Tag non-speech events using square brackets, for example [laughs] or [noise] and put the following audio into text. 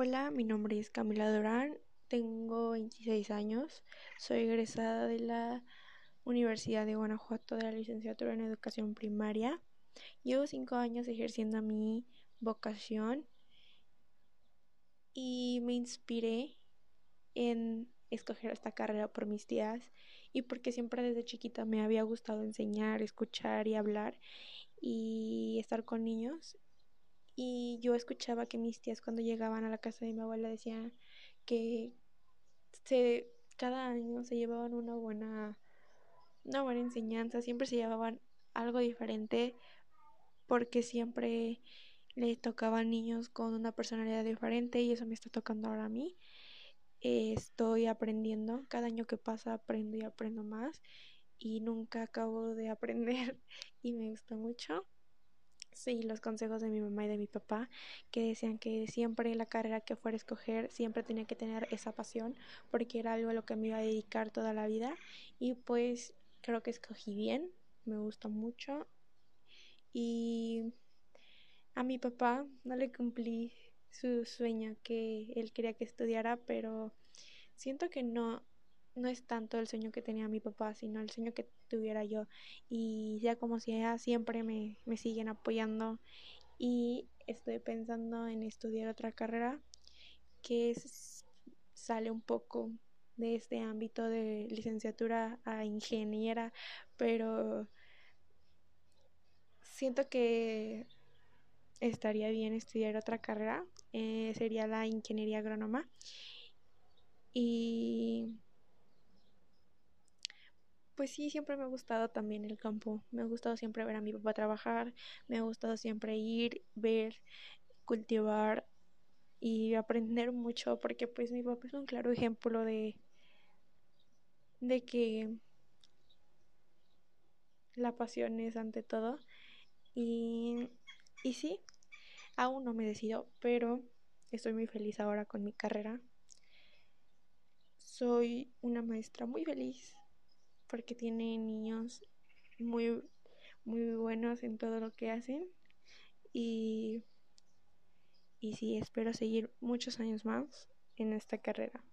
Hola, mi nombre es Camila Durán, tengo 26 años, soy egresada de la Universidad de Guanajuato de la licenciatura en educación primaria. Llevo 5 años ejerciendo mi vocación y me inspiré en escoger esta carrera por mis tías y porque siempre desde chiquita me había gustado enseñar, escuchar y hablar y estar con niños y yo escuchaba que mis tías cuando llegaban a la casa de mi abuela decían que se, cada año se llevaban una buena, una buena enseñanza, siempre se llevaban algo diferente porque siempre le tocaban niños con una personalidad diferente y eso me está tocando ahora a mí. estoy aprendiendo, cada año que pasa aprendo y aprendo más y nunca acabo de aprender [laughs] y me gusta mucho. Sí, los consejos de mi mamá y de mi papá, que decían que siempre la carrera que fuera a escoger, siempre tenía que tener esa pasión, porque era algo a lo que me iba a dedicar toda la vida. Y pues creo que escogí bien, me gusta mucho. Y a mi papá no le cumplí su sueño que él quería que estudiara, pero siento que no no es tanto el sueño que tenía mi papá, sino el sueño que tuviera yo. Y ya como sea, siempre me, me siguen apoyando y estoy pensando en estudiar otra carrera que es, sale un poco de este ámbito de licenciatura a ingeniera, pero siento que estaría bien estudiar otra carrera, eh, sería la ingeniería agrónoma. Y pues sí, siempre me ha gustado también el campo. Me ha gustado siempre ver a mi papá trabajar. Me ha gustado siempre ir, ver, cultivar y aprender mucho porque pues mi papá es un claro ejemplo de de que la pasión es ante todo y y sí aún no me decido pero estoy muy feliz ahora con mi carrera soy una maestra muy feliz porque tiene niños muy, muy buenos en todo lo que hacen y, y sí, espero seguir muchos años más en esta carrera.